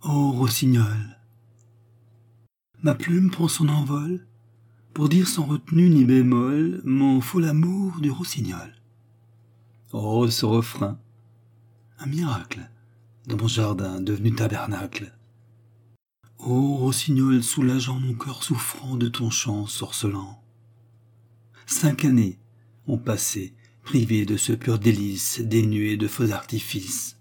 Ô rossignol. Ma plume prend son envol pour dire sans retenue ni bémol mon fol amour du rossignol. Oh, ce refrain, un miracle dans mon jardin devenu tabernacle. Ô rossignol soulageant mon cœur souffrant de ton chant sorcelant. Cinq années ont passé privé de ce pur délice dénué de faux artifices.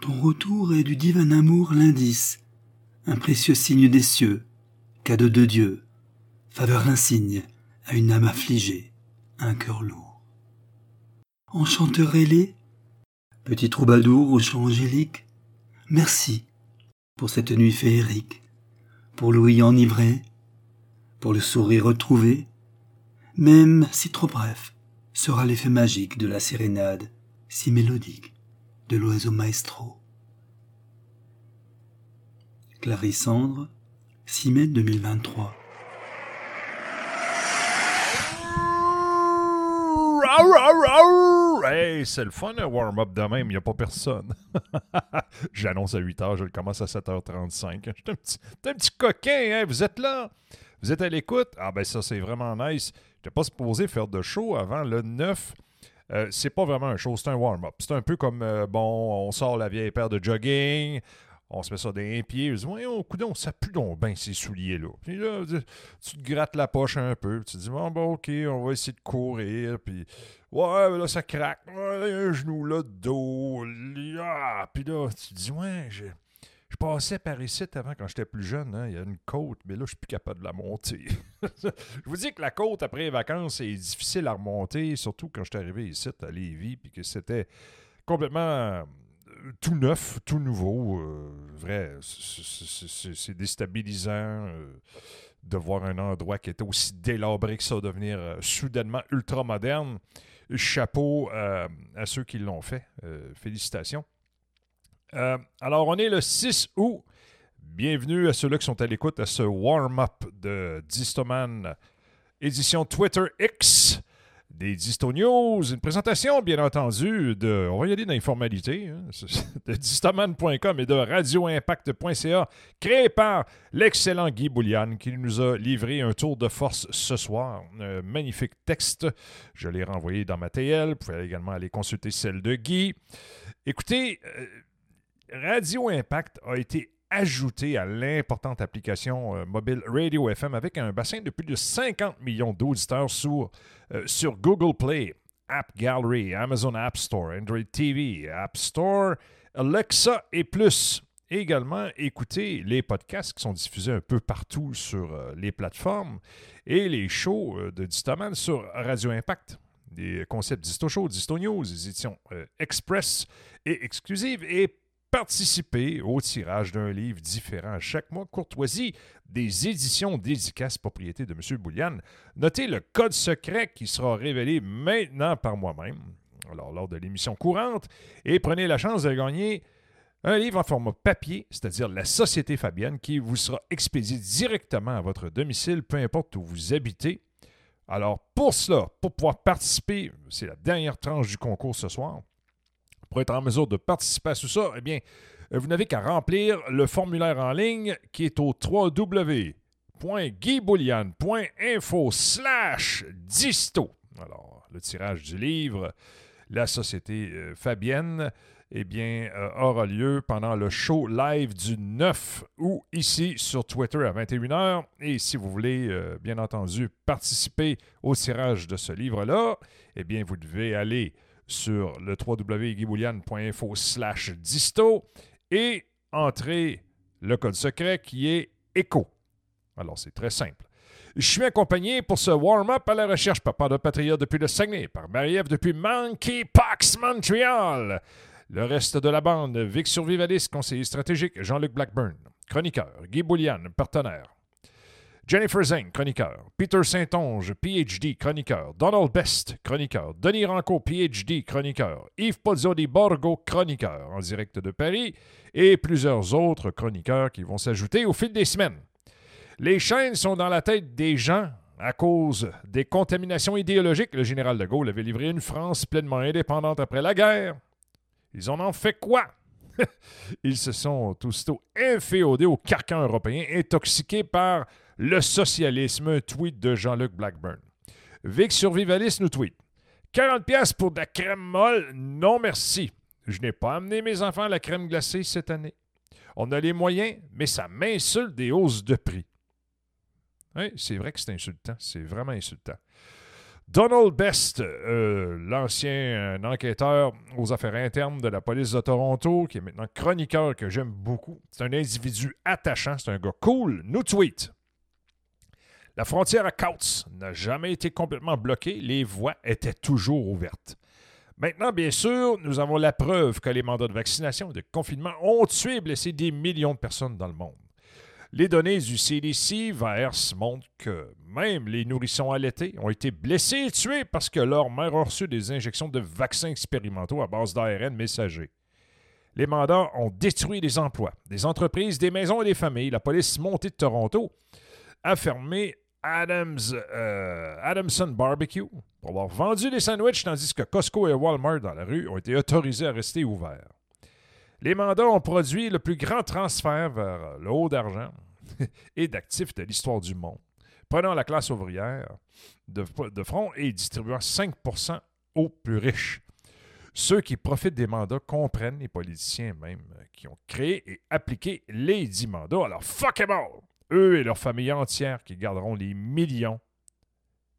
Ton retour est du divin amour l'indice, un précieux signe des cieux, cadeau de Dieu, faveur insigne à une âme affligée, un cœur lourd. Enchanteur ailé, petit troubadour au chant angélique, merci pour cette nuit féerique, pour l'ouïe enivrée, pour le sourire retrouvé, même si trop bref, sera l'effet magique de la sérénade si mélodique de l'oiseau maestro. Clarissandre, 6 mai 2023. Hey, c'est le fun un warm-up de même, il n'y a pas personne. J'annonce à 8h, je le commence à 7h35. J'étais un petit, un petit coquin, hein? vous êtes là? Vous êtes à l'écoute? Ah ben ça, c'est vraiment nice. Je n'étais pas supposé faire de show avant le 9. Euh, c'est pas vraiment un show, c'est un warm-up. C'est un peu comme, euh, bon, on sort la vieille paire de jogging, on se met ça dans pieds. On se dit, voyons, coudon, ça pue donc bien ces souliers-là. Puis là, tu te grattes la poche un peu. tu te dis, bon, bon, OK, on va essayer de courir. Puis, ouais, là, ça craque. Un genou là, dos. Ah, puis là, tu te dis, ouais, j'ai passais par ici avant quand j'étais plus jeune. Hein. Il y a une côte, mais là, je suis plus capable de la monter. je vous dis que la côte, après les vacances, c'est difficile à remonter, surtout quand je suis arrivé ici à Lévis, puis que c'était complètement euh, tout neuf, tout nouveau. Euh, vrai, c'est déstabilisant euh, de voir un endroit qui était aussi délabré que ça devenir soudainement ultra moderne. Chapeau à ceux qui l'ont fait. félicitations. Euh, alors, on est le 6 août. Bienvenue à ceux-là qui sont à l'écoute à ce warm-up de Distoman, édition Twitter X des Disto News. Une présentation, bien entendu, de, on va y aller dans les formalités, hein, de distoman.com et de radioimpact.ca, créé par l'excellent Guy Boulian, qui nous a livré un tour de force ce soir. Un magnifique texte. Je l'ai renvoyé dans ma TL. Vous pouvez également aller consulter celle de Guy. Écoutez, euh, Radio Impact a été ajouté à l'importante application euh, mobile Radio FM avec un bassin de plus de 50 millions d'auditeurs sur, euh, sur Google Play, App Gallery, Amazon App Store, Android TV, App Store, Alexa et plus. également, écoutez les podcasts qui sont diffusés un peu partout sur euh, les plateformes et les shows de Distoman sur Radio Impact. Des concepts Disto Show, Disto News, éditions Express et exclusives et participer au tirage d'un livre différent chaque mois. Courtoisie des éditions dédicaces propriété de M. Boulian. Notez le code secret qui sera révélé maintenant par moi-même, alors lors de l'émission courante, et prenez la chance de gagner un livre en format papier, c'est-à-dire La Société Fabienne, qui vous sera expédié directement à votre domicile, peu importe où vous habitez. Alors, pour cela, pour pouvoir participer, c'est la dernière tranche du concours ce soir, pour être en mesure de participer à tout ça, eh bien, euh, vous n'avez qu'à remplir le formulaire en ligne qui est au www.guyboulian.info slash disto. Alors, le tirage du livre, la Société euh, Fabienne, eh bien, euh, aura lieu pendant le show live du 9 août ici sur Twitter à 21h. Et si vous voulez, bien entendu, participer au tirage de ce livre-là, eh bien, vous devez aller sur le www.guyboulian.info slash disto et entrer le code secret qui est ECHO. Alors, c'est très simple. Je suis accompagné pour ce warm-up à la recherche Papa de Patriote depuis le Saguenay, par Marie-Ève depuis Monkeypox Montreal. Le reste de la bande, Vic Survivaliste, conseiller stratégique, Jean-Luc Blackburn, chroniqueur, Guy Boulian, partenaire, Jennifer Zeng, chroniqueur. Peter Saint-Onge, PhD, chroniqueur. Donald Best, chroniqueur. Denis Ranco, PhD, chroniqueur. Yves Pozzoli Borgo, chroniqueur, en direct de Paris. Et plusieurs autres chroniqueurs qui vont s'ajouter au fil des semaines. Les chaînes sont dans la tête des gens à cause des contaminations idéologiques. Le général de Gaulle avait livré une France pleinement indépendante après la guerre. Ils en ont fait quoi? Ils se sont aussitôt inféodés au carcan européen, intoxiqués par le socialisme. Un tweet de Jean-Luc Blackburn. Vic Survivaliste nous tweet 40$ pour de la crème molle? Non merci. Je n'ai pas amené mes enfants à la crème glacée cette année. On a les moyens, mais ça m'insulte des hausses de prix. Oui, c'est vrai que c'est insultant. C'est vraiment insultant. Donald Best, euh, l'ancien euh, enquêteur aux affaires internes de la police de Toronto, qui est maintenant chroniqueur que j'aime beaucoup. C'est un individu attachant, c'est un gars cool, nous tweet. La frontière à Coutts n'a jamais été complètement bloquée, les voies étaient toujours ouvertes. Maintenant, bien sûr, nous avons la preuve que les mandats de vaccination et de confinement ont tué et blessé des millions de personnes dans le monde. Les données du CDC VERS montrent que même les nourrissons allaités ont été blessés et tués parce que leur mère a reçu des injections de vaccins expérimentaux à base d'ARN messager. Les mandats ont détruit des emplois, des entreprises, des maisons et des familles. La police montée de Toronto a fermé Adams, euh, Adamson Barbecue pour avoir vendu des sandwichs tandis que Costco et Walmart dans la rue ont été autorisés à rester ouverts. Les mandats ont produit le plus grand transfert vers le haut d'argent et d'actifs de l'histoire du monde, prenant la classe ouvrière de, front et distribuant 5% aux plus riches. Ceux qui profitent des mandats comprennent les politiciens même qui ont créé et appliqué les 10 mandats. Alors, fuck them all! Eux et leurs familles entières qui garderont les millions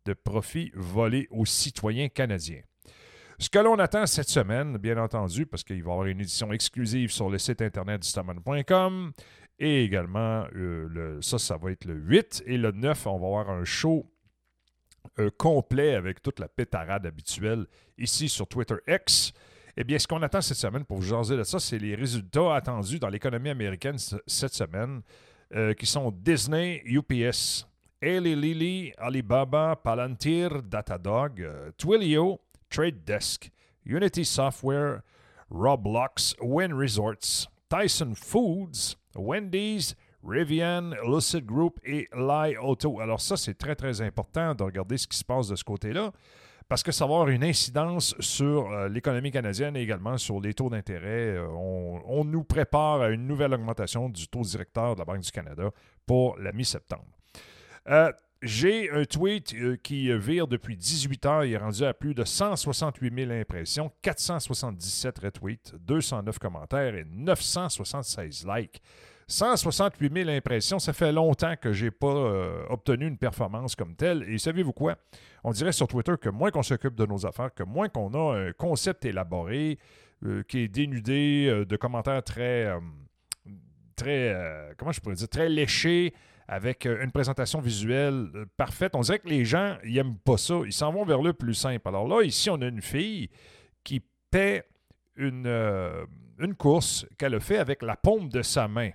de profits volés aux citoyens canadiens. Ce que l'on attend cette semaine, bien entendu, parce qu'il va y avoir une édition exclusive sur le site internet du et également, euh, ça, ça va être le 8 et le 9, on va avoir un show euh, complet avec toute la pétarade habituelle ici sur Twitter X. Eh bien, ce qu'on attend cette semaine pour vous jaser de ça, c'est les résultats attendus dans l'économie américaine cette semaine, euh, qui sont Disney, UPS, Eli Alibaba, Palantir, Datadog, Twilio, Trade Desk, Unity Software, Roblox, Win Resorts, Tyson Foods, Wendy's, Rivian, Lucid Group et Lie Auto. Alors ça, c'est très, très important de regarder ce qui se passe de ce côté-là parce que ça va avoir une incidence sur euh, l'économie canadienne et également sur les taux d'intérêt. Euh, on, on, nous prépare à une nouvelle augmentation du taux directeur de la Banque du Canada pour la mi-septembre. Euh, j'ai un tweet qui vire depuis 18 heures. Il est rendu à plus de 168 000 impressions, 477 retweets, 209 commentaires et 976 likes. 168 000 impressions, ça fait longtemps que je n'ai pas euh, obtenu une performance comme telle. Et savez-vous quoi? On dirait sur Twitter que moins qu'on s'occupe de nos affaires, que moins qu'on a un concept élaboré, euh, qui est dénudé de commentaires très, très comment je pourrais dire, très léchés, avec euh, une présentation visuelle euh, parfaite. On dirait que les gens, ils n'aiment pas ça. Ils s'en vont vers le plus simple. Alors là, ici, on a une fille qui paie une, euh, une course qu'elle a fait avec la paume de sa main.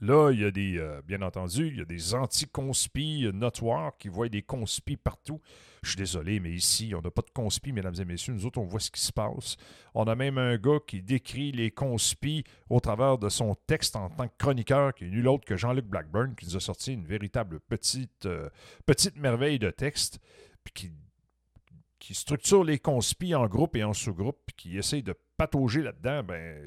Là, il y a des, bien entendu, il y a des anti-conspis notoires qui voient des conspis partout. Je suis désolé, mais ici, on n'a pas de conspi, mesdames et messieurs. Nous autres, on voit ce qui se passe. On a même un gars qui décrit les conspis au travers de son texte en tant que chroniqueur, qui est nul autre que Jean-Luc Blackburn, qui nous a sorti une véritable petite, euh, merveille de texte, puis qui, qui structure les conspis en groupe et en sous-groupe, puis qui essaye de patauger là-dedans. Ben,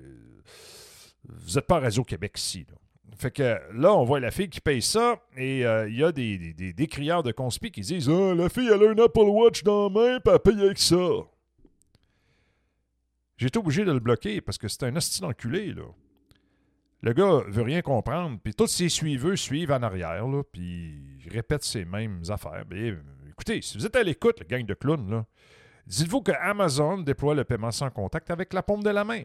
vous n'êtes pas à Radio-Québec ici. Là. Fait que là, on voit la fille qui paye ça et euh, il y a des, des, de conspi qui disent Ah, la fille, elle a un Apple Watch dans la main, puis elle paye avec ça. J'ai été obligé de le bloquer parce que c'est un hostie d'enculé, là. Le gars veut rien comprendre, puis tous ses suiveux suivent en arrière, là, puis il répète ces mêmes affaires. Mais, écoutez, si vous êtes à l'écoute, le gang de clowns, dites-vous que Amazon déploie le paiement sans contact avec la paume de la main.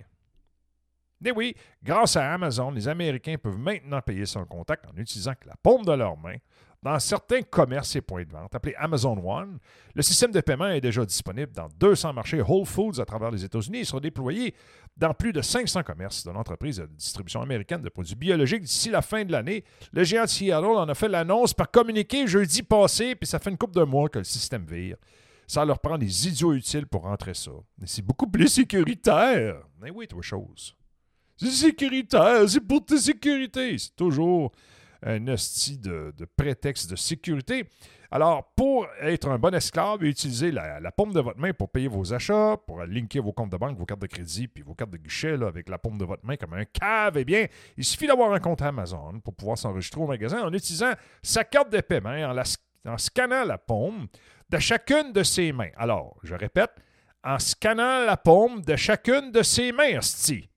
Mais oui, grâce à Amazon, les Américains peuvent maintenant payer sans contact en utilisant la paume de leur main. Dans certains commerces et points de vente appelés Amazon One, le système de paiement est déjà disponible dans 200 marchés Whole Foods à travers les États-Unis et sera déployé dans plus de 500 commerces de l'entreprise de distribution américaine de produits biologiques d'ici la fin de l'année. Le géant de Seattle en a fait l'annonce par communiqué jeudi passé, puis ça fait une couple de mois que le système vire. Ça leur prend des idiots utiles pour rentrer ça. Mais c'est beaucoup plus sécuritaire. Mais oui, toi, chose. C'est sécuritaire, c'est pour ta sécurité. C'est toujours un hostie de, prétexte de sécurité. Alors, pour être un bon esclave, utilisez la, la, paume de votre main pour payer vos achats, pour linker vos comptes de banque, vos cartes de crédit, puis vos cartes de guichet là, avec la paume de votre main comme un cave. Eh bien, il suffit d'avoir un compte Amazon pour pouvoir s'enregistrer au magasin en utilisant sa carte de paiement en, en scannant la paume de chacune de ses mains. Alors, je répète, en scannant la paume de chacune de ses mains, hostie.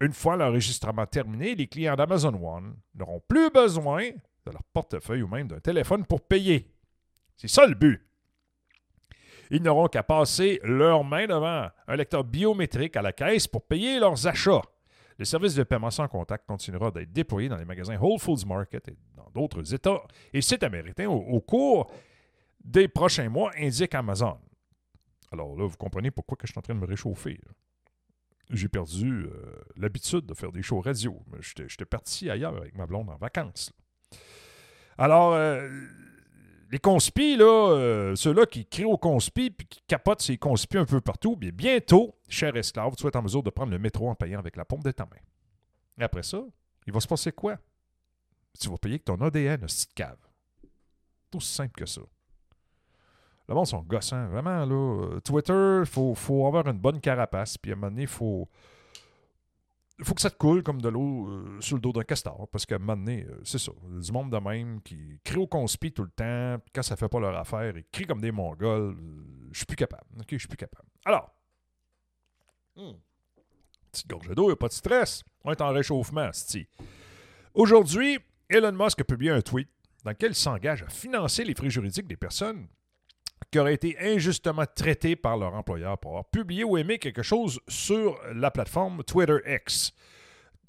Une fois l'enregistrement terminé, les clients d'Amazon One n'auront plus besoin de leur portefeuille ou même d'un téléphone pour payer. C'est ça le but. Ils n'auront qu'à passer leurs mains devant un lecteur biométrique à la caisse pour payer leurs achats. Le service de paiement sans contact continuera d'être déployé dans les magasins Whole Foods Market et dans d'autres États et sites américains au, cours des prochains mois, indique Amazon. Alors là, vous comprenez pourquoi je suis en train de me réchauffer. J'ai perdu euh, l'habitude de faire des shows radio. J'étais parti ailleurs avec ma blonde en vacances. Alors, euh, les conspis, là, euh, ceux-là qui crient aux conspis puis qui capotent ces conspis un peu partout, bien bientôt, cher esclave, tu vas être en mesure de prendre le métro en payant avec la pompe de ta main. Et après ça, il va se passer quoi? Tu vas payer avec ton ADN, un petite cave. C'est aussi simple que ça. Le monde sont gossants, vraiment, là. Twitter, il faut, avoir une bonne carapace, puis à un moment donné, il faut faut que ça te coule comme de l'eau euh, sur le dos d'un castor. Parce qu'à un moment donné, euh, c'est ça. Du monde de même qui crie au conspi tout le temps. Puis quand ça fait pas leur affaire, ils crient comme des mongols. Euh, je suis plus capable. OK, je suis plus capable. Alors, hmm, petite gorge d'eau, a pas de stress. On est en réchauffement, c'ti. Aujourd'hui, Elon Musk a publié un tweet dans lequel il s'engage à financer les frais juridiques des personnes qui auraient été injustement traités par leur employeur pour avoir publié ou aimé quelque chose sur la plateforme Twitter X.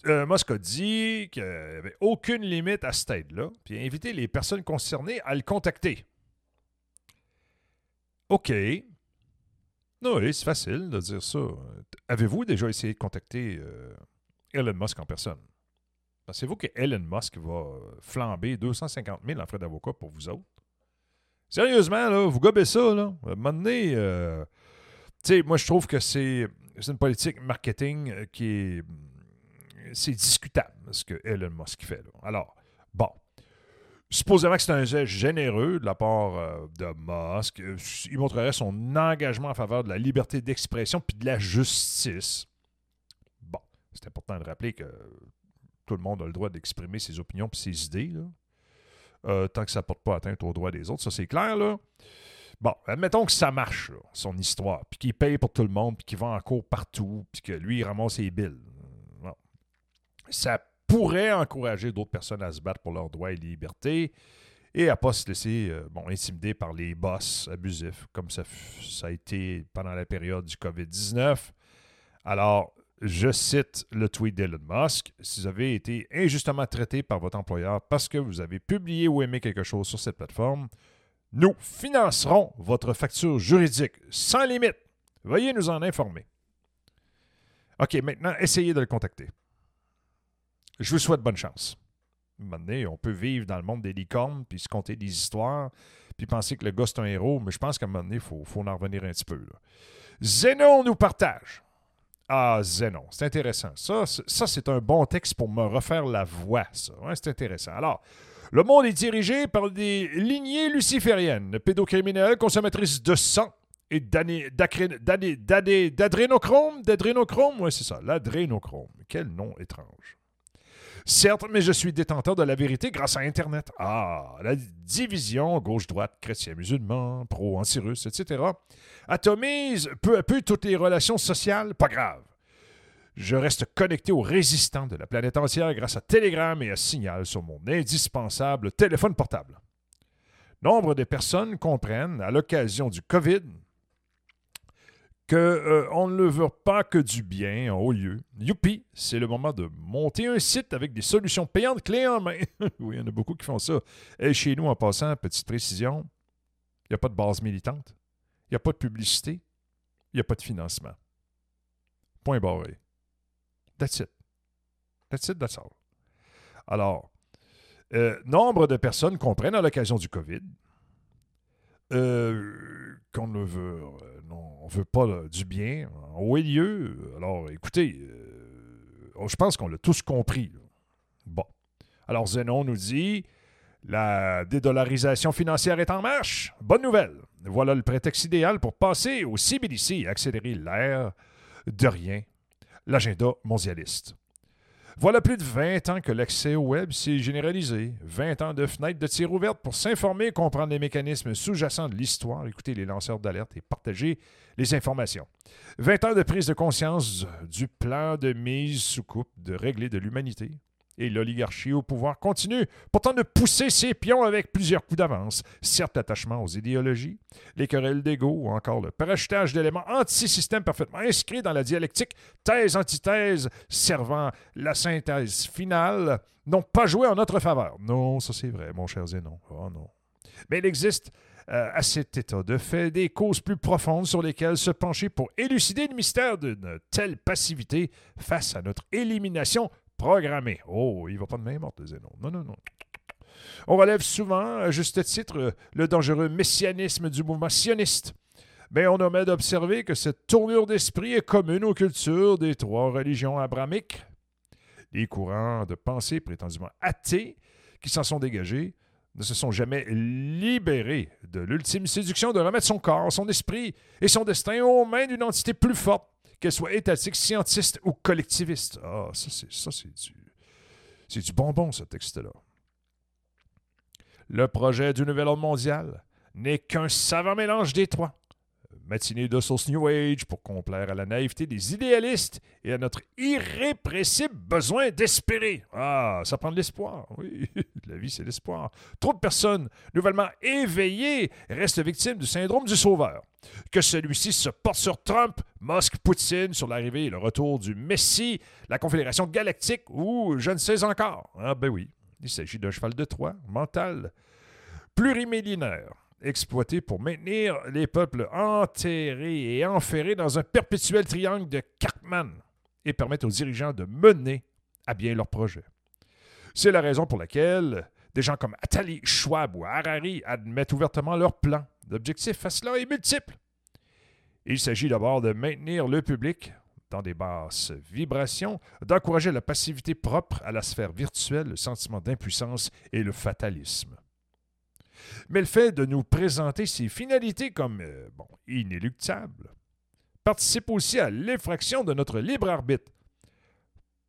Euh, Musk a dit qu'il n'y avait aucune limite à ce stade-là, puis a invité les personnes concernées à le contacter. OK. Oui, c'est facile de dire ça. Avez-vous déjà essayé de contacter euh, Elon Musk en personne? Pensez-vous que Elon Musk va flamber 250 000 en frais d'avocat pour vous autres? Sérieusement, là, vous gobez ça, là. À un moment donné, euh, tu sais, moi, je trouve que c'est une politique marketing euh, qui est. C'est discutable, ce que Elon Musk fait. Là. Alors, bon. Supposément que c'est un geste généreux de la part euh, de Musk. Il montrerait son engagement en faveur de la liberté d'expression puis de la justice. Bon, c'est important de rappeler que tout le monde a le droit d'exprimer ses opinions et ses idées. Là. Euh, tant que ça ne porte pas atteinte aux droits des autres. Ça, c'est clair, là. Bon, admettons que ça marche, son histoire, puis qu'il paye pour tout le monde, puis qu'il va en cours partout, puis que lui, il ramasse ses billes. Ça pourrait encourager d'autres personnes à se battre pour leurs droits et libertés et à ne pas se laisser euh, bon, intimider par les boss abusifs, comme ça a été pendant la période du COVID-19. Alors, je cite le tweet d'Elon Musk. Si vous avez été injustement traité par votre employeur parce que vous avez publié ou aimé quelque chose sur cette plateforme, nous financerons votre facture juridique sans limite. Veuillez nous en informer. OK, maintenant, essayez de le contacter. Je vous souhaite bonne chance. Maintenant, on peut vivre dans le monde des licornes, puis se compter des histoires, puis penser que le gars, c'est un héros, mais je pense qu'à un moment donné, il faut, en revenir un petit peu. Zénon nous partage. Ah, Zénon, c'est intéressant. Ça, c'est un bon texte pour me refaire la voix, ça. c'est intéressant. Alors, le monde est dirigé par des lignées lucifériennes, pédocriminelles, consommatrices de sang et d'adrénochrome. D'adrénochrome, oui, c'est ça, l'adrénochrome. Quel nom étrange. Certes, mais je suis détenteur de la vérité grâce à Internet. Ah, la division gauche-droite, chrétien-musulman, pro-anti-russe, etc. atomise peu à peu toutes les relations sociales. Pas grave. Je reste connecté aux résistants de la planète entière grâce à Telegram et à Signal sur mon indispensable téléphone portable. Nombre de personnes comprennent, à l'occasion du COVID, qu'on euh, ne veut pas que du bien en haut lieu. Youpi, c'est le moment de monter un site avec des solutions payantes clés en main. oui, il y en a beaucoup qui font ça. Et chez nous, en passant, petite précision, il n'y a pas de base militante, il n'y a pas de publicité, il n'y a pas de financement. Point barré. That's it. That's it, that's all. Alors, euh, nombre de personnes comprennent à l'occasion du COVID euh, qu'on ne veut, euh, non, on veut pas du bien en haut lieu. Alors, écoutez, euh, je pense qu'on l'a tous compris. Bon. Alors Zénon nous dit la dédollarisation financière est en marche. Bonne nouvelle. Voilà le prétexte idéal pour passer au CBDC et accélérer l'ère de rien, l'agenda mondialiste. Voilà plus de 20 ans que l'accès au web s'est généralisé. 20 ans de fenêtres de tir ouvertes pour s'informer, comprendre les mécanismes sous-jacents de l'histoire, écouter les lanceurs d'alerte et partager les informations. 20 ans de prise de conscience du plan de mise sous coupe de régler de l'humanité et l'oligarchie au pouvoir continue pourtant de pousser ses pions avec plusieurs coups d'avance. Certes, l'attachement aux idéologies, les querelles d'ego ou encore le parachutage d'éléments anti-système parfaitement inscrits dans la dialectique thèse-antithèse servant la synthèse finale n'ont pas joué en notre faveur. Non, ça c'est vrai, mon cher Zénon. Oh non. Mais il existe euh, à cet état de fait des causes plus profondes sur lesquelles se pencher pour élucider le mystère d'une telle passivité face à notre élimination programmé. Oh, il va pas de main morte, Zénon. Non, non, non. On relève souvent, à juste titre, le dangereux messianisme du mouvement sioniste. Mais on omet d'observer que cette tournure d'esprit est commune aux cultures des trois religions abramiques. Les courants de pensée prétendument athées qui s'en sont dégagés ne se sont jamais libérés de l'ultime séduction de remettre son corps, son esprit et son destin aux mains d'une entité plus forte qu'elle soit étatique, scientiste ou collectiviste. Ah, ça, c'est, ça, c'est du. C'est du bonbon, ce texte-là. Le projet du nouvel ordre mondial n'est qu'un savant mélange des trois matinée de sauce New Age pour complaire à la naïveté des idéalistes et à notre irrépressible besoin d'espérer. Ah, ça prend de l'espoir. Oui, la vie, c'est l'espoir. Trop de personnes nouvellement éveillées restent victimes du syndrome du sauveur. Que celui-ci se porte sur Trump, Musk, Poutine, sur l'arrivée et le retour du Messie, la Confédération galactique ou je ne sais encore. Ah, ben oui, il s'agit d'un cheval de Troie, mental, plurimillénaire exploité pour maintenir les peuples enterrés et enferrés dans un perpétuel triangle de Cartman et permettre aux dirigeants de mener à bien leurs projets. C'est la raison pour laquelle des gens comme Attali, Schwab ou Harari admettent ouvertement leur plan. L'objectif à cela est multiple. Il s'agit d'abord de maintenir le public dans des basses vibrations, d'encourager la passivité propre à la sphère virtuelle, le sentiment d'impuissance et le fatalisme mais le fait de nous présenter ces finalités comme euh, inéluctables participe aussi à l'effraction de notre libre arbitre.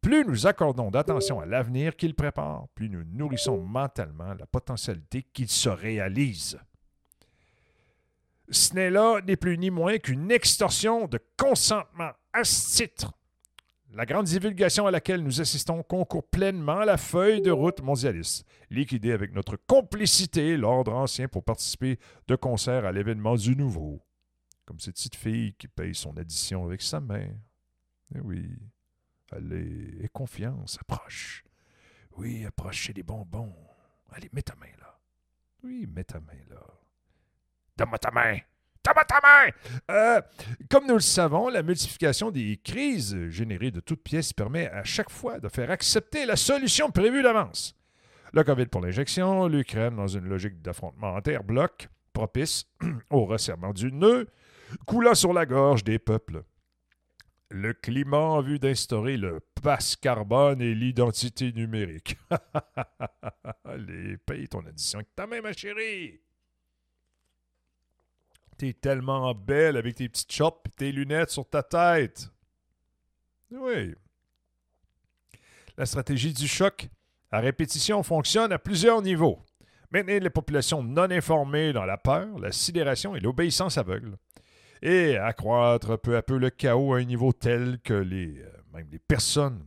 Plus nous accordons d'attention à l'avenir qu'il prépare, plus nous nourrissons mentalement la potentialité qu'il se réalise. Ce n'est là ni plus ni moins qu'une extorsion de consentement à ce titre la grande divulgation à laquelle nous assistons concourt pleinement à la feuille de route mondialiste, liquidée avec notre complicité l'ordre ancien pour participer de concert à l'événement du nouveau. Comme cette petite fille qui paye son addition avec sa main. Eh oui, allez, aie confiance, approche. Oui, approchez les bonbons. Allez, mets ta main là. Oui, mets ta main là. Donne-moi ta main Euh, comme nous le savons, la multiplication des crises générées de toutes pièces permet à chaque fois de faire accepter la solution prévue d'avance. Le COVID pour l'injection, l'Ukraine dans une logique d'affrontement interbloc propice au resserrement du nœud, coulant sur la gorge des peuples. Le climat en vue d'instaurer le passe carbone et l'identité numérique. Allez, paye ton addition avec ta main, ma chérie! T'es tellement belle avec tes petites chopes et tes lunettes sur ta tête. Oui. La stratégie du choc à répétition fonctionne à plusieurs niveaux. Maintenir les populations non informées dans la peur, la sidération et l'obéissance aveugle. Et accroître peu à peu le chaos à un niveau tel que les, euh, même les personnes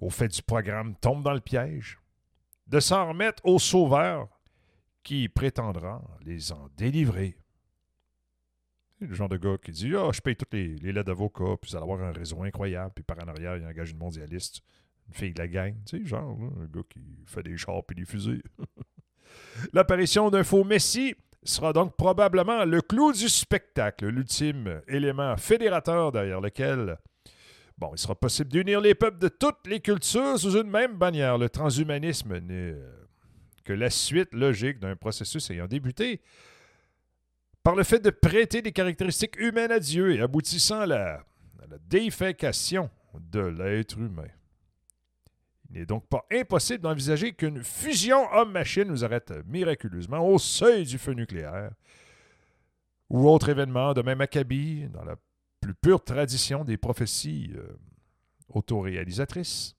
au fait du programme tombent dans le piège. De s'en remettre au sauveur qui prétendra les en délivrer. Le genre de gars qui dit Ah, je paye toutes les, les lettres d'avocat, puis vous allez avoir un réseau incroyable, puis par en arrière, il engage une mondialiste, une fille de la gang, tu sais, genre, un gars qui fait des chars et des fusées. L'apparition d'un faux Messie sera donc probablement le clou du spectacle, l'ultime élément fédérateur derrière lequel Bon, il sera possible d'unir les peuples de toutes les cultures sous une même bannière. Le transhumanisme n'est euh, que la suite logique d'un processus ayant débuté par le fait de prêter des caractéristiques humaines à Dieu et aboutissant à la, défécation de l'être humain. Il n'est donc pas impossible d'envisager qu'une fusion homme-machine nous arrête miraculeusement au seuil du feu nucléaire, ou autre événement de même acabit dans la plus pure tradition des prophéties euh, autoréalisatrices.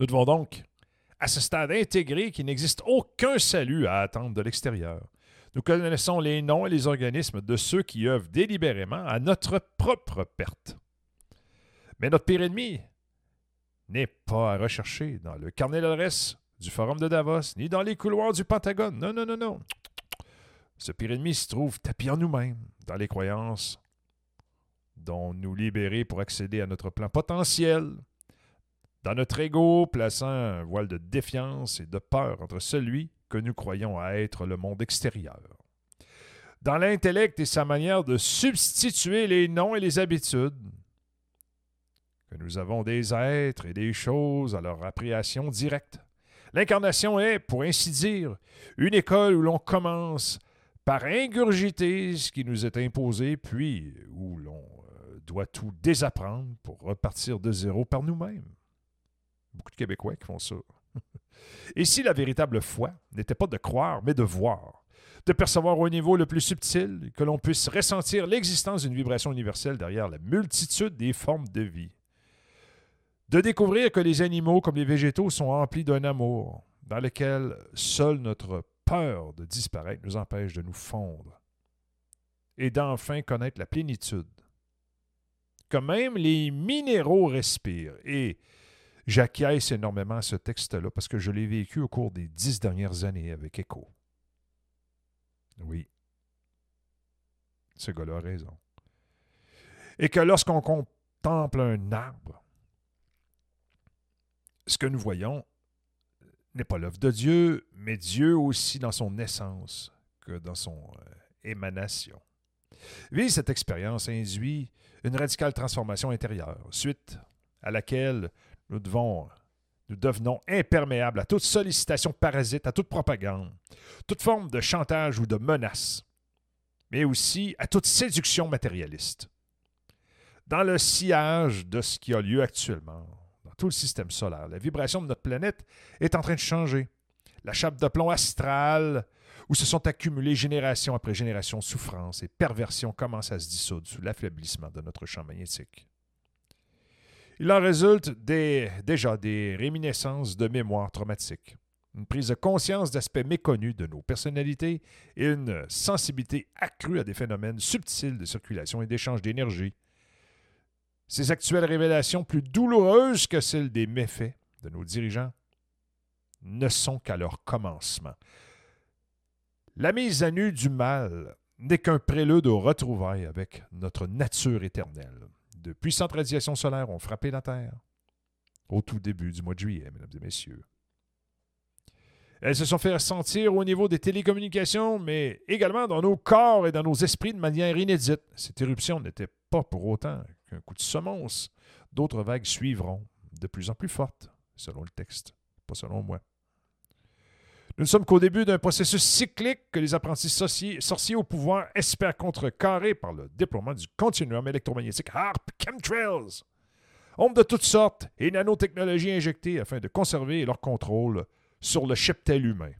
Nous devons donc, à ce stade intégré qu'il n'existe aucun salut à attendre de l'extérieur, nous connaissons les noms et les organismes de ceux qui œuvrent délibérément à notre propre perte. Mais notre pire ennemi n'est pas à rechercher dans le carnet d'adresse du Forum de Davos, ni dans les couloirs du Pentagone. Non, non, non, non. Ce pire ennemi se trouve tapis en nous-mêmes, dans les croyances dont nous libérer pour accéder à notre plan potentiel, dans notre ego plaçant un voile de défiance et de peur entre celui que nous croyons à être le monde extérieur. Dans l'intellect et sa manière de substituer les noms et les habitudes, que nous avons des êtres et des choses à leur appréciation directe. L'incarnation est, pour ainsi dire, une école où l'on commence par ingurgiter ce qui nous est imposé, puis où l'on euh, doit tout désapprendre pour repartir de zéro par nous-mêmes. Beaucoup de Québécois font ça. Et si la véritable foi n'était pas de croire, mais de voir, de percevoir au niveau le plus subtil, que l'on puisse ressentir l'existence d'une vibration universelle derrière la multitude des formes de vie, de découvrir que les animaux comme les végétaux sont emplis d'un amour dans lequel seule notre peur de disparaître nous empêche de nous fondre, et d'enfin connaître la plénitude, que même les minéraux respirent, et J'acquiesce énormément à ce texte-là parce que je l'ai vécu au cours des dix dernières années avec Echo. Oui. Ce gars-là a raison. Et que lorsqu'on contemple un arbre, ce que nous voyons n'est pas l'œuvre de Dieu, mais Dieu aussi dans son essence que dans son euh, émanation. Vivre cette expérience induit une radicale transformation intérieure, suite à laquelle nous, devons, nous devenons imperméables à toute sollicitation parasite, à toute propagande, toute forme de chantage ou de menace, mais aussi à toute séduction matérialiste. Dans le sillage de ce qui a lieu actuellement, dans tout le système solaire, la vibration de notre planète est en train de changer. La chape de plomb astrale, où se sont accumulées génération après génération souffrances et perversions, commence à se dissoudre sous l'affaiblissement de notre champ magnétique. Il en résulte déjà des réminiscences de mémoire traumatique, une prise de conscience d'aspects méconnus de nos personnalités et une sensibilité accrue à des phénomènes subtils de circulation et d'échange d'énergie. Ces actuelles révélations, plus douloureuses que celles des méfaits de nos dirigeants, ne sont qu'à leur commencement. La mise à nu du mal n'est qu'un prélude au retrouvailles avec notre nature éternelle de puissantes radiations solaires ont frappé la Terre au tout début du mois de juillet, mesdames et messieurs. Elles se sont fait ressentir au niveau des télécommunications, mais également dans nos corps et dans nos esprits de manière inédite. Cette éruption n'était pas pour autant qu'un coup de semonce. D'autres vagues suivront, de plus en plus fortes, selon le texte, pas selon moi. Nous ne sommes qu'au début d'un processus cyclique que les apprentis sorciers, au pouvoir espèrent contrecarrer par le déploiement du continuum électromagnétique HARP Chemtrails. Ondes de toutes sortes et nanotechnologies injectées afin de conserver leur contrôle sur le cheptel humain.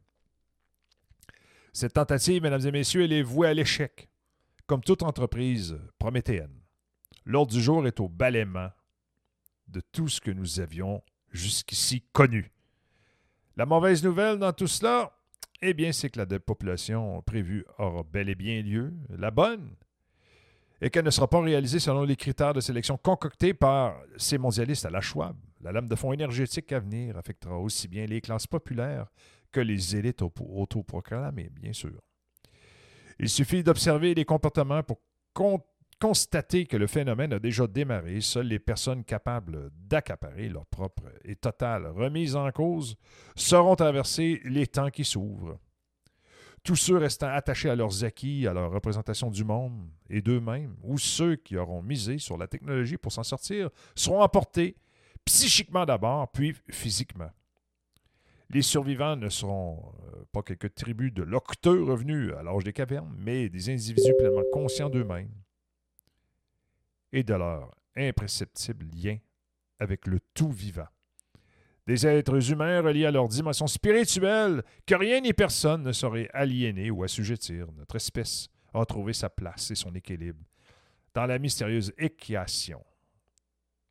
Cette tentative, mesdames et messieurs, est vouée à l'échec, comme toute entreprise prométhéenne. L'ordre du jour est au balaiement de tout ce que nous avions jusqu'ici connu. La mauvaise nouvelle dans tout cela, eh bien, c'est que la dépopulation prévue aura bel et bien lieu. La bonne est qu'elle ne sera pas réalisée selon les critères de sélection concoctés par ces mondialistes à la Schwab. La lame de fond énergétique à venir affectera aussi bien les classes populaires que les élites autoproclamées, bien sûr. Il suffit d'observer les comportements pour constater que le phénomène a déjà démarré, seules les personnes capables d'accaparer leur propre et totale remise en cause sauront traverser les temps qui s'ouvrent. Tous ceux restant attachés à leurs acquis, à leur représentation du monde et d'eux-mêmes, ou ceux qui auront misé sur la technologie pour s'en sortir, seront emportés, psychiquement d'abord, puis physiquement. Les survivants ne seront euh, pas quelques tribus de locteux revenus à l'âge des cavernes, mais des individus pleinement conscients d'eux-mêmes, et de leur impresceptible lien avec le tout vivant. des êtres humains reliés à leur dimension spirituelle, que rien ni personne ne saurait aliéner ou assujettir. Notre espèce a trouvé sa place et son équilibre dans la mystérieuse équation.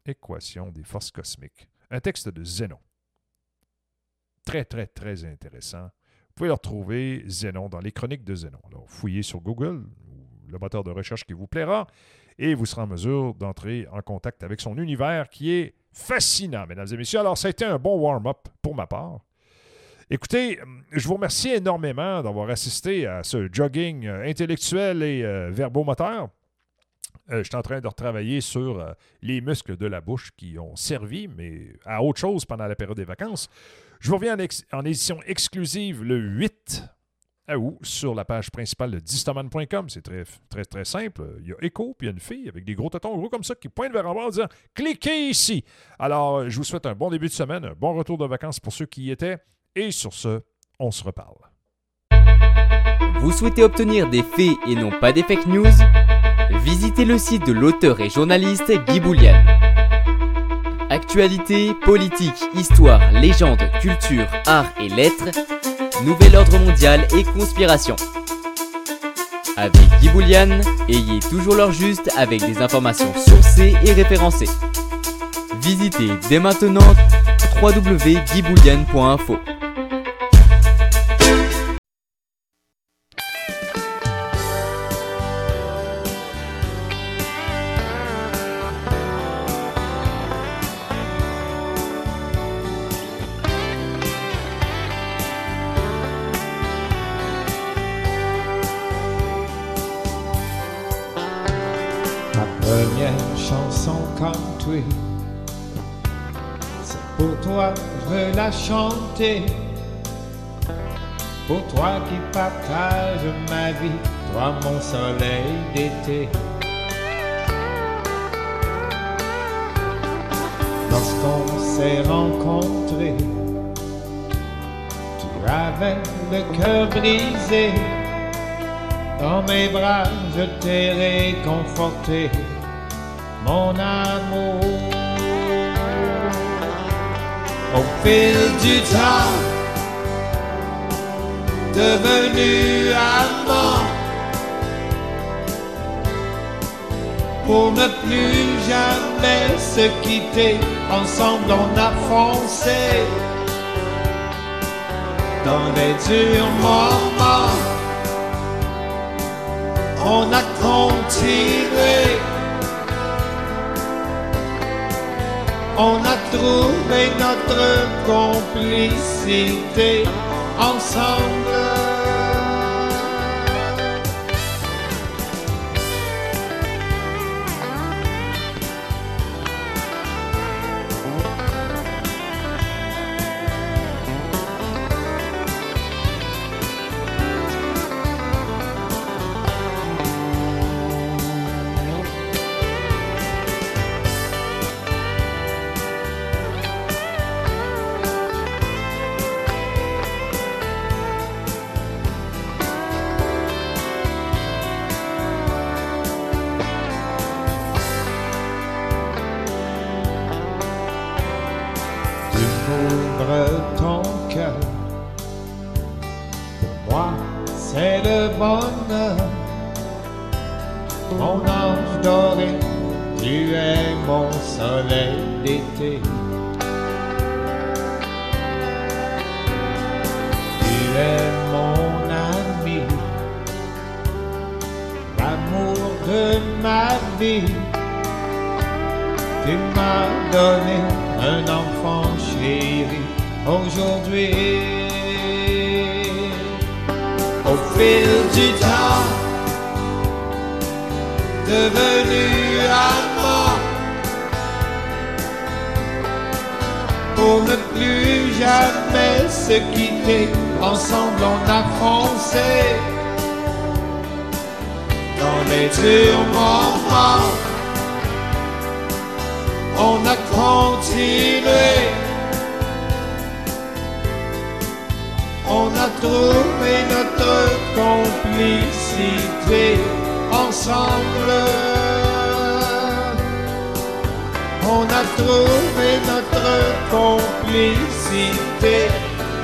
Équation des forces cosmiques. Un texte de Zénon. Très, très, très intéressant. Vous pouvez le retrouver, Zénon, dans les chroniques de Zénon. Alors, fouillez sur Google, le moteur de recherche qui vous plaira, et vous serez en mesure d'entrer en contact avec son univers qui est fascinant, mesdames et messieurs. Alors, ça a été un bon warm-up pour ma part. Écoutez, je vous remercie énormément d'avoir assisté à ce jogging euh, intellectuel et euh, verbomoteur. Euh, je suis en train de retravailler sur euh, les muscles de la bouche qui ont servi, mais à autre chose pendant la période des vacances. Je vous reviens en, édition exclusive le 8 août sur la page principale de distoman.com. C'est très, très, très simple. Il y a Echo, puis il y a une fille avec des gros tâtons gros comme ça qui pointe vers en bas en disant Cliquez ici. Alors, je vous souhaite un bon début de semaine, un bon retour de vacances pour ceux qui y étaient. Et sur ce, on se reparle. Vous souhaitez obtenir des faits et non pas des fake news? Visitez le site de l'auteur et journaliste Guy Boulian. Actualité, politique, histoire, légende, culture, art et lettres, nouvel ordre mondial et conspiration. Avec Guy Boulian, ayez toujours l'heure juste avec des informations sourcées et référencées. Visitez dès maintenant www.guyboulian.info. c'est pour toi que je veux la chanter. Pour toi qui partage ma vie, toi mon soleil d'été. Lorsqu'on s'est rencontrés, tu avais le cœur brisé. Dans mes bras, je t'ai réconforté, mon amour. Au fil du temps, devenu amant, pour ne plus jamais se quitter, ensemble on a foncé dans les durs moments on a continué. On a trouvé notre complicité ensemble. Fil du temps, devenu amant, pour ne plus jamais se quitter, ensemble on a foncé dans les durs on a continué. On a trouvé notre complicité ensemble. On a trouvé notre complicité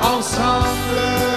ensemble.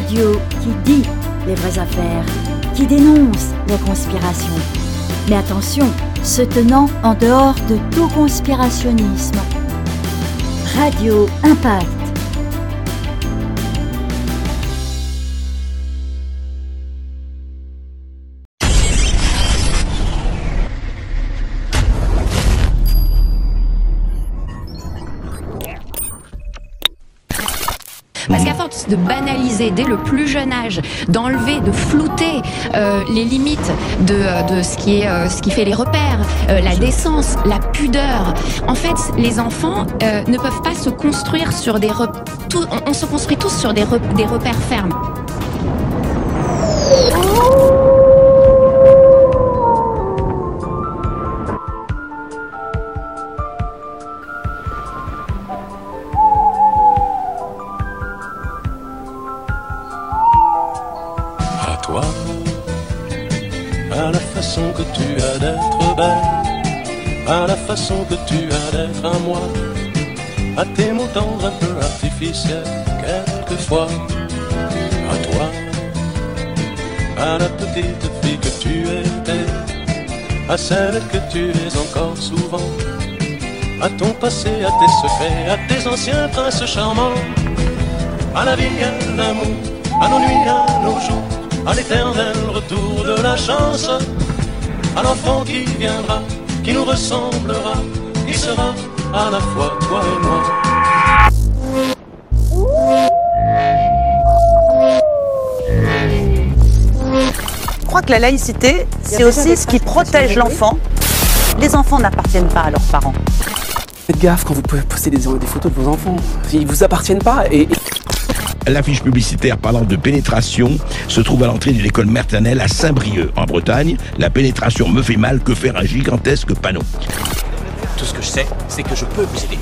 Radio qui dit les vraies affaires, qui dénonce les conspirations. Mais attention, se tenant en dehors de tout conspirationnisme. Radio Impact. De banaliser dès le plus jeune âge, d'enlever, de flouter euh, les limites de, euh, de ce, qui est, euh, ce qui fait les repères, la décence, la pudeur, en fait, les enfants ne peuvent pas se construire sur des... rep- tout- on, se construit tous sur des, des repères fermes. Façon que tu as d'être belle, à la façon que tu as d'être à moi, à tes mots tendres un peu artificiels, quelquefois, à toi, à la petite fille que tu étais, à celle que tu es encore souvent, à ton passé, à tes secrets, à tes anciens princes charmants, à la vie, à l'amour, à nos nuits, à nos jours, à l'éternel retour de la chance, à l'enfant qui viendra, qui nous ressemblera, qui sera à la fois toi et moi. Je crois que la laïcité, c'est aussi ce qui protège l'enfant. Les enfants n'appartiennent pas à leurs parents. Faites gaffe quand vous pouvez poster des, des photos de vos enfants. Ils vous appartiennent pas et, L'affiche publicitaire parlant de pénétration se trouve à l'entrée d'une école maternelle à Saint-Brieuc, en Bretagne. La pénétration me fait mal, que faire? Un gigantesque panneau tout ce que je sais, c'est que je peux vous aider.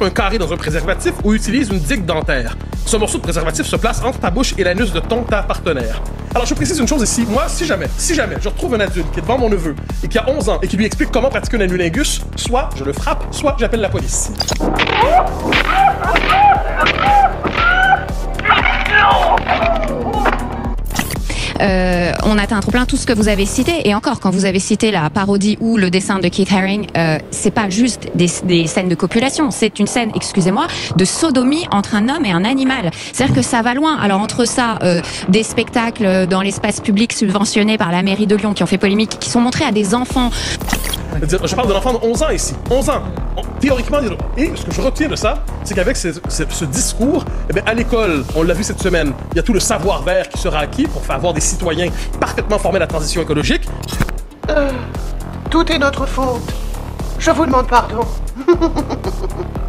un carré dans un préservatif ou utilise une digue dentaire. Ce morceau de préservatif se place entre ta bouche et l'anus de ton ta partenaire. Alors je précise une chose ici, moi, si jamais, si jamais je retrouve un adulte qui est devant mon neveu et qui a 11 ans et qui lui explique comment pratiquer un anulingus, soit je le frappe, soit j'appelle la police. Euh, on atteint un trop plein tout ce que vous avez cité. Et encore quand vous avez cité la parodie ou le dessin de Keith Haring euh, c'est pas juste des, scènes de copulation. C'est une scène excusez-moi de sodomie entre un homme et un animal. C'est-à-dire que ça va loin. Alors entre ça euh, des spectacles dans l'espace public subventionnés par la mairie de Lyon qui ont fait polémique qui sont montrés à des enfants Je parle d'un enfant de 11 ans ici. 11 ans. On- Théoriquement, et ce que je retiens de ça, c'est qu'avec ce, discours, eh bien, à l'école, on l'a vu cette semaine, il y a tout le savoir-faire qui sera acquis pour faire avoir des citoyens parfaitement formés à la transition écologique. Euh, tout est notre faute. Je vous demande pardon.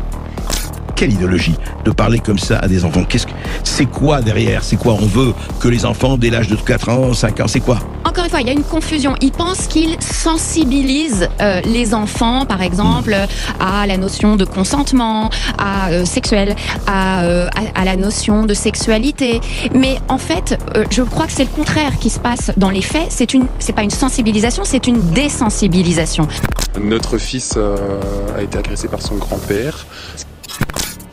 Quelle idéologie de parler comme ça à des enfants? Qu'est-ce que c'est quoi derrière? C'est quoi On veut que les enfants dès l'âge de 4 ans, 5 ans, c'est quoi? Encore une fois, il y a une confusion. Ils pensent qu'ils sensibilisent euh, les enfants, par exemple, à la notion de consentement, à euh, sexuel, à, euh, à, à la notion de sexualité. Mais en fait, euh, je crois que c'est le contraire qui se passe dans les faits. C'est une, c'est pas une sensibilisation, c'est une désensibilisation. Notre fils euh, a été agressé par son grand-père.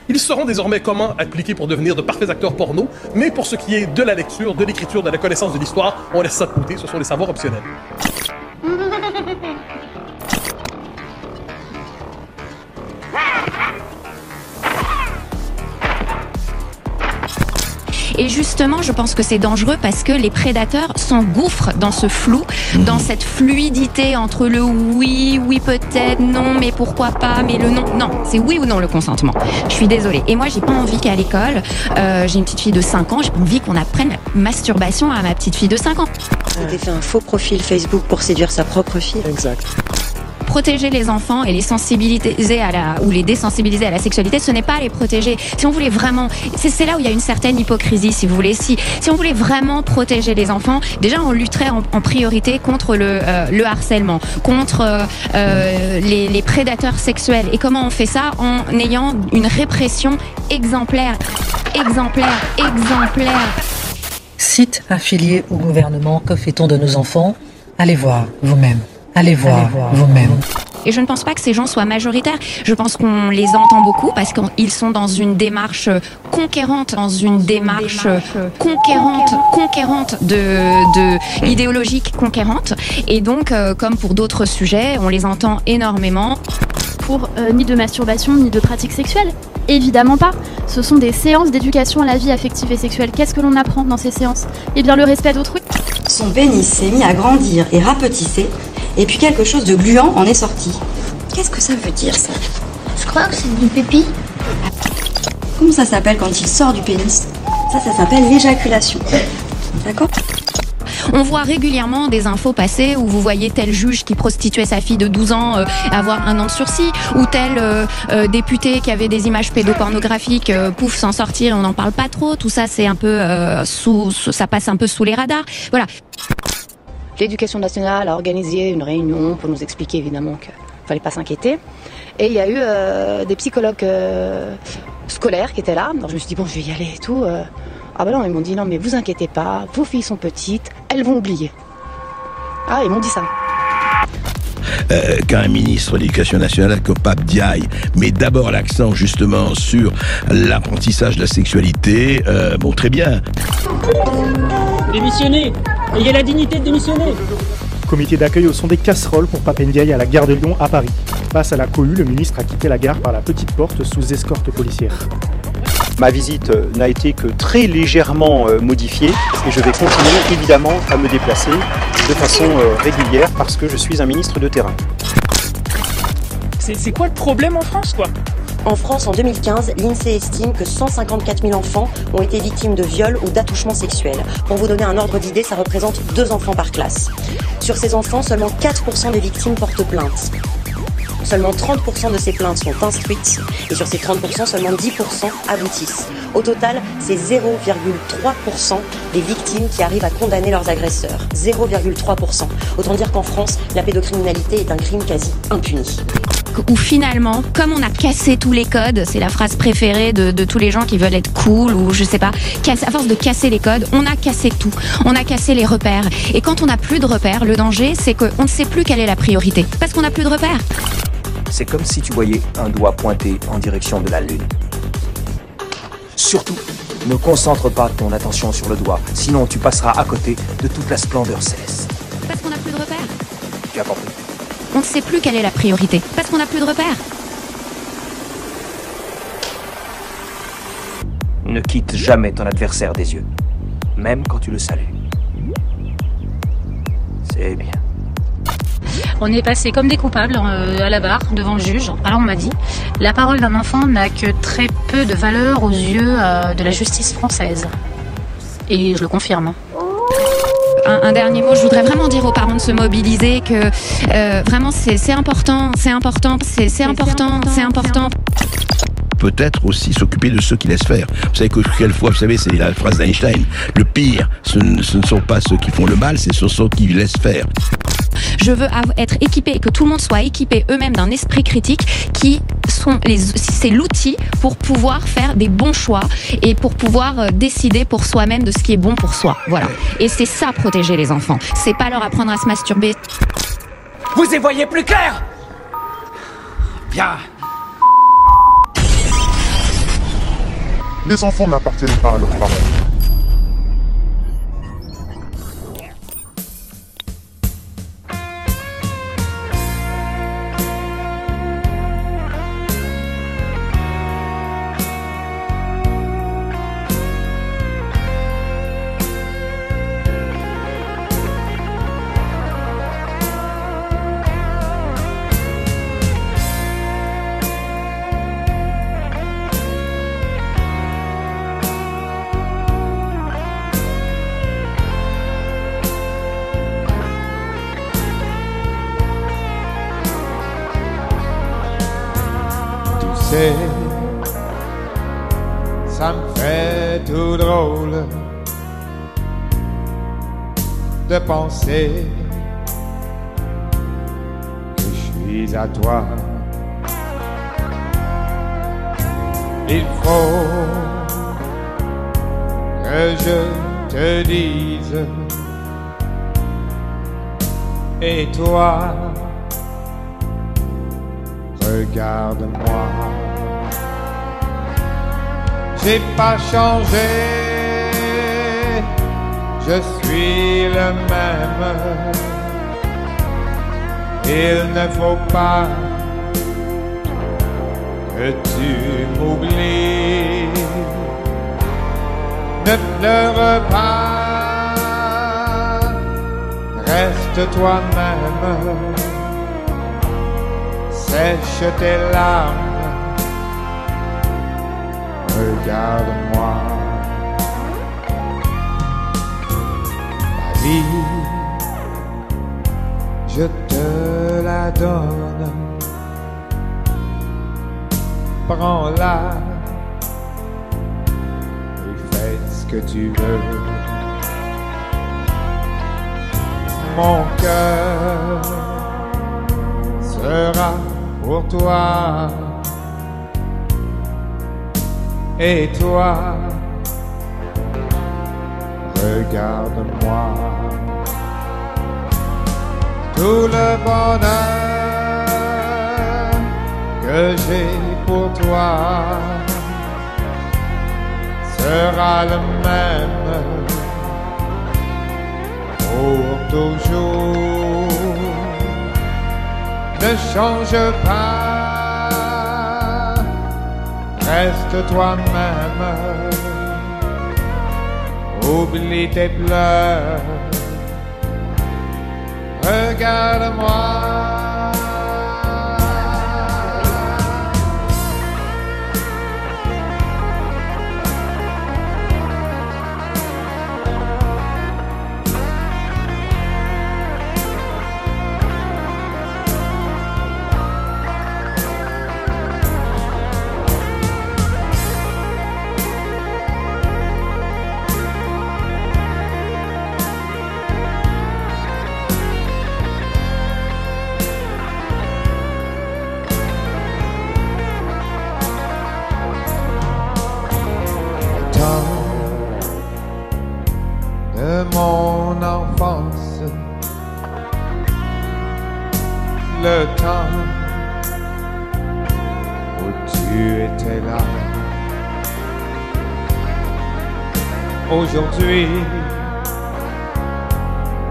Ils sauront désormais comment appliquer pour devenir de parfaits acteurs porno, mais pour ce qui est de la lecture, de l'écriture, de la connaissance de l'histoire, on laisse ça de côté, ce sont des savoirs optionnels. Et justement, je pense que c'est dangereux parce que les prédateurs s'engouffrent dans ce flou, dans cette fluidité entre le oui, oui peut-être, non, mais pourquoi pas, mais le non. Non, c'est oui ou non le consentement. Je suis désolée. Et moi, j'ai pas envie qu'à l'école, euh, j'ai une petite fille de 5 ans, j'ai pas envie qu'on apprenne la masturbation à ma petite fille de 5 ans. T'as fait un faux profil Facebook pour séduire sa propre fille. Exact. Protéger les enfants et les sensibiliser à la ou les désensibiliser à la sexualité, ce n'est pas les protéger. Si on voulait vraiment, c'est là où il y a une certaine hypocrisie, si vous voulez. Si si on voulait vraiment protéger les enfants, déjà on lutterait en, en priorité contre le euh, le harcèlement, contre euh, euh, les, les prédateurs sexuels. Et comment on fait ça? En ayant une répression exemplaire, exemplaire, exemplaire. Site affilié au gouvernement, que fait-on de nos enfants? Allez voir vous-même. Allez voir vous-même. Et je ne pense pas que ces gens soient majoritaires. Je pense qu'on les entend beaucoup parce qu'ils sont dans une démarche conquérante, dans une démarche conquérante, conquérante de, de idéologique conquérante. Et donc, euh, comme pour d'autres sujets, on les entend énormément. Pour euh, ni de masturbation ni de pratique sexuelle Évidemment pas. Ce sont des séances d'éducation à la vie affective et sexuelle. Qu'est-ce que l'on apprend dans ces séances? Eh bien le respect d'autrui. Son pénis s'est mis à grandir et rapetisser, et puis quelque chose de gluant en est sorti. Qu'est-ce que ça veut dire ça? Je crois que c'est du pépi. Comment ça s'appelle quand il sort du pénis? Ça, ça s'appelle l'éjaculation. D'accord? On voit régulièrement des infos passer où vous voyez tel juge qui prostituait sa fille de 12 ans euh, avoir un an de sursis, ou tel euh, euh, député qui avait des images pédopornographiques, euh, pouf, s'en sortir, et on n'en parle pas trop. Tout ça, c'est un peu euh, sous, sous- ça passe un peu sous les radars. Voilà. L'éducation nationale a organisé une réunion pour nous expliquer évidemment qu'il fallait pas s'inquiéter. Et il y a eu euh, des psychologues euh, scolaires qui étaient là. Je me suis dit, bon, je vais y aller et tout. euh. Ah ben non, ils m'ont dit, non, mais vous inquiétez pas, vos filles sont petites, elles vont oublier. Ah, ils m'ont dit ça. Euh, qu'un ministre de l'Éducation nationale comme Pape Diaye met d'abord l'accent justement sur l'apprentissage de la sexualité, euh, bon très bien. Démissionnez Ayez la dignité de démissionner Comité d'accueil au son des casseroles pour Papendiaï à la gare de Lyon à Paris. Face à la cohue, le ministre a quitté la gare par la petite porte sous escorte policière. Ma visite euh, n'a été que très légèrement modifiée et je vais continuer évidemment à me déplacer de façon euh, régulière parce que je suis un ministre de terrain. C'est quoi le problème en France, quoi? En France, en 2015, l'INSEE estime que 154 000 enfants ont été victimes de viols ou d'attouchements sexuels. Pour vous donner un ordre d'idée, ça représente deux enfants par classe. Sur ces enfants, seulement 4% des victimes portent plainte. Seulement 30% de ces plaintes sont instruites et sur ces 30%, seulement 10% aboutissent. Au total, c'est 0,3% des victimes qui arrivent à condamner leurs agresseurs. 0,3%. Autant dire qu'en France, la pédocriminalité est un crime quasi impuni. Où finalement, comme on a cassé tous les codes, c'est la phrase préférée de, tous les gens qui veulent être cool ou je sais pas, à force de casser les codes, on a cassé tout. On a cassé les repères. Et quand on n'a plus de repères, le danger, c'est qu'on ne sait plus quelle est la priorité. Parce qu'on n'a plus de repères. C'est comme si tu voyais un doigt pointé en direction de la Lune. Surtout, ne concentre pas ton attention sur le doigt, sinon tu passeras à côté de toute la splendeur céleste. Parce qu'on n'a plus de repères. Tu as compris On ne sait plus quelle est la priorité. Parce qu'on n'a plus de repères. Ne quitte jamais ton adversaire des yeux, même quand tu le salues. C'est bien. On est passé comme des coupables euh, à la barre devant le juge. Alors on m'a dit, la parole d'un enfant n'a que très peu de valeur aux yeux euh, de la justice française. Et je le confirme. Un, un dernier mot, je voudrais vraiment dire aux parents de se mobiliser que euh, vraiment c'est important, c'est important, c'est important, c'est important. peut-être aussi s'occuper de ceux qui laissent faire. Vous savez que quelquefois, vous savez, c'est la phrase d'Einstein, le pire, ce, ne- ce ne sont pas ceux qui font le mal, c'est ce sont ceux qui laissent faire. Je veux être équipé et que tout le monde soit équipé eux-mêmes d'un esprit critique qui sont les c'est l'outil pour pouvoir faire des bons choix et pour pouvoir euh, décider pour soi-même de ce qui est bon pour soi. Voilà. Et c'est ça protéger les enfants. C'est pas leur apprendre à se masturber. Vous y voyez plus clair Bien. Les enfants n'appartiennent pas à leurs parents. Je suis à toi. Il faut que je te dise, et toi, Regarde-moi. J'ai pas changé, je suis le même. Il ne faut pas que tu m'oublies. Ne pleure pas, reste toi-même. Sèche tes larmes, regarde-moi. Donne. Prends-la et fais ce que tu veux. Mon cœur sera pour toi. Et toi, regarde-moi. Tout le bonheur j'ai pour toi sera le même pour toujours. Ne change pas, reste toi-même. Oublie tes pleurs, regarde-moi.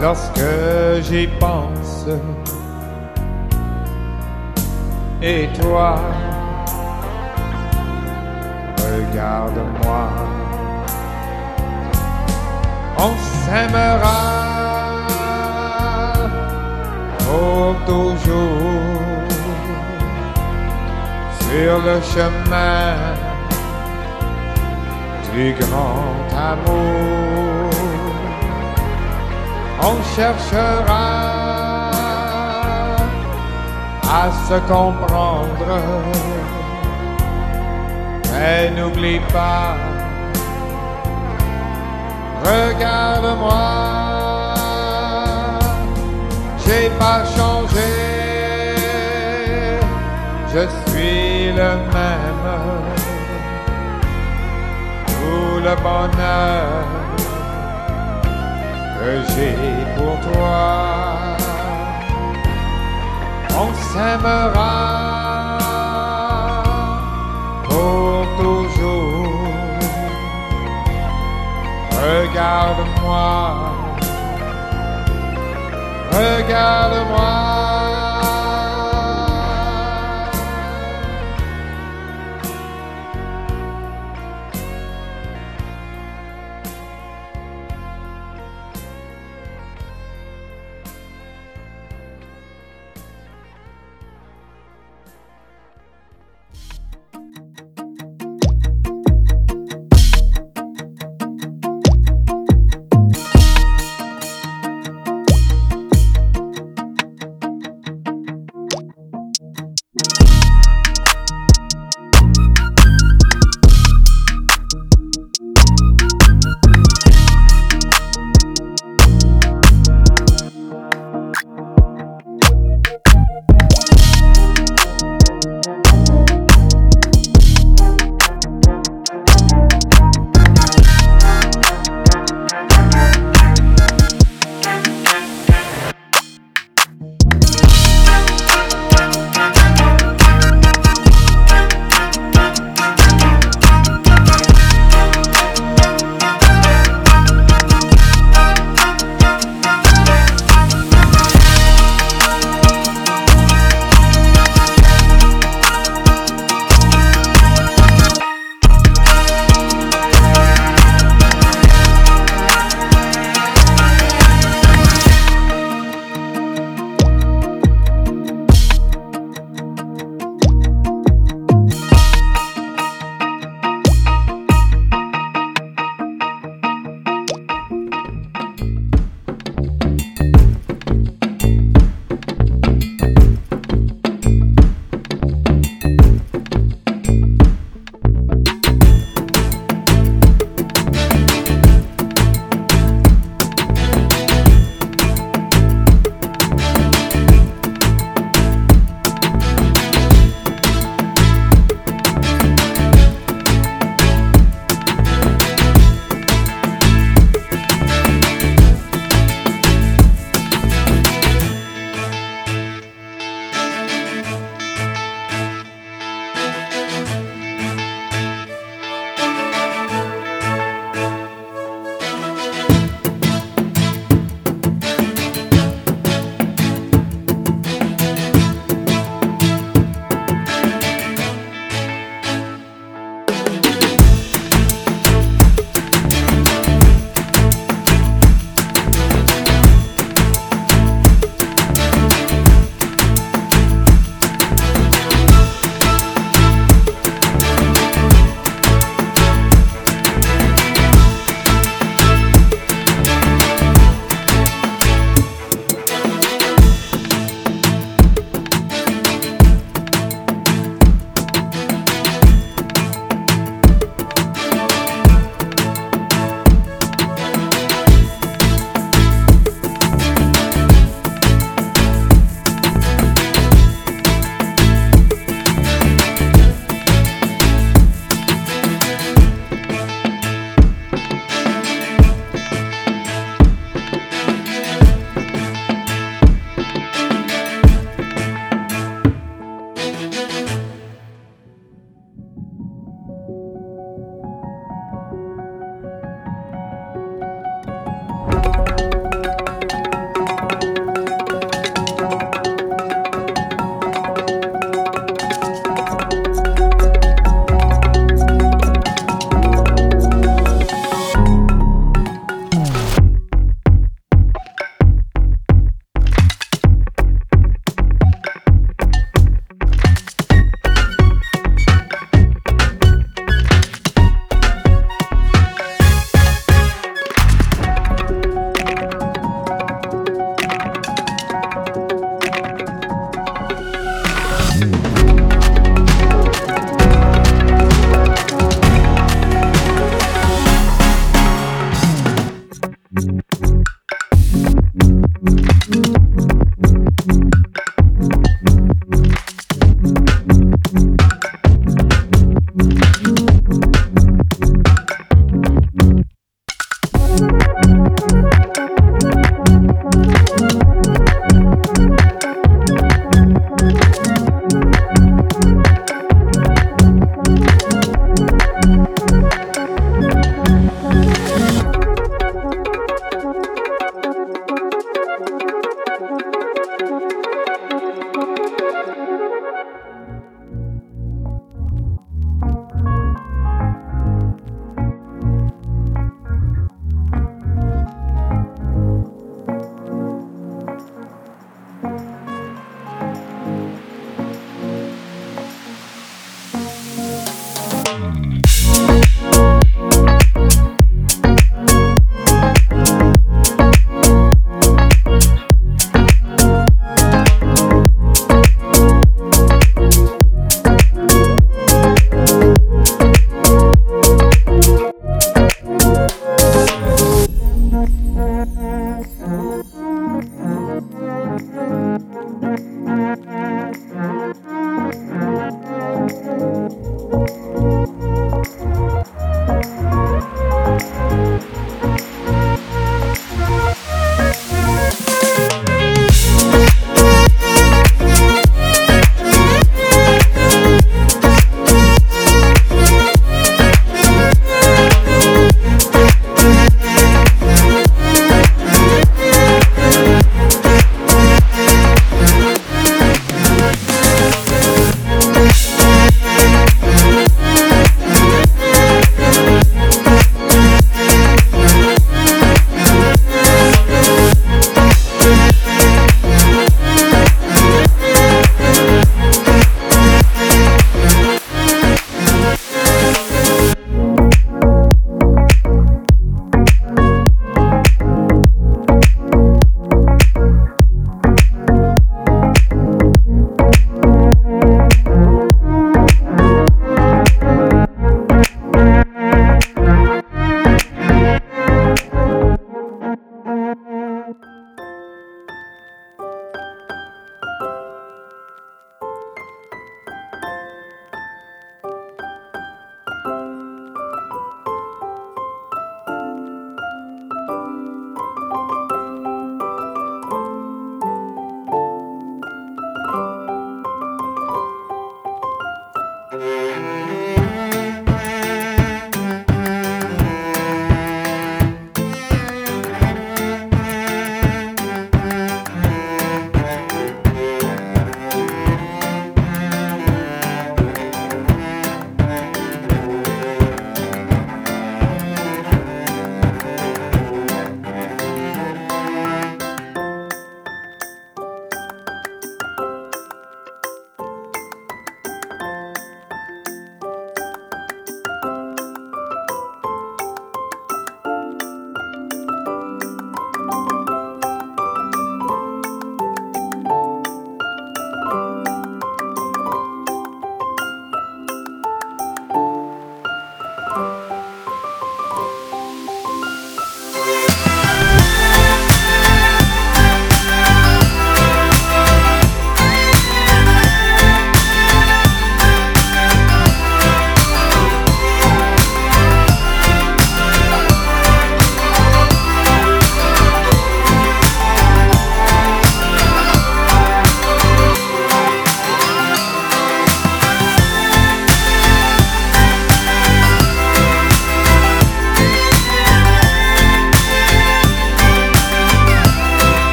Lorsque j'y pense, et toi, regarde-moi. On s'aimera. Pour toujours. Sur le chemin du grand amour. On cherchera à se comprendre, mais n'oublie pas Regarde-moi, j'ai pas changé, je suis le même. Le bonheur que j'ai pour toi, on s'aimera pour toujours. Regarde-moi, regarde-moi.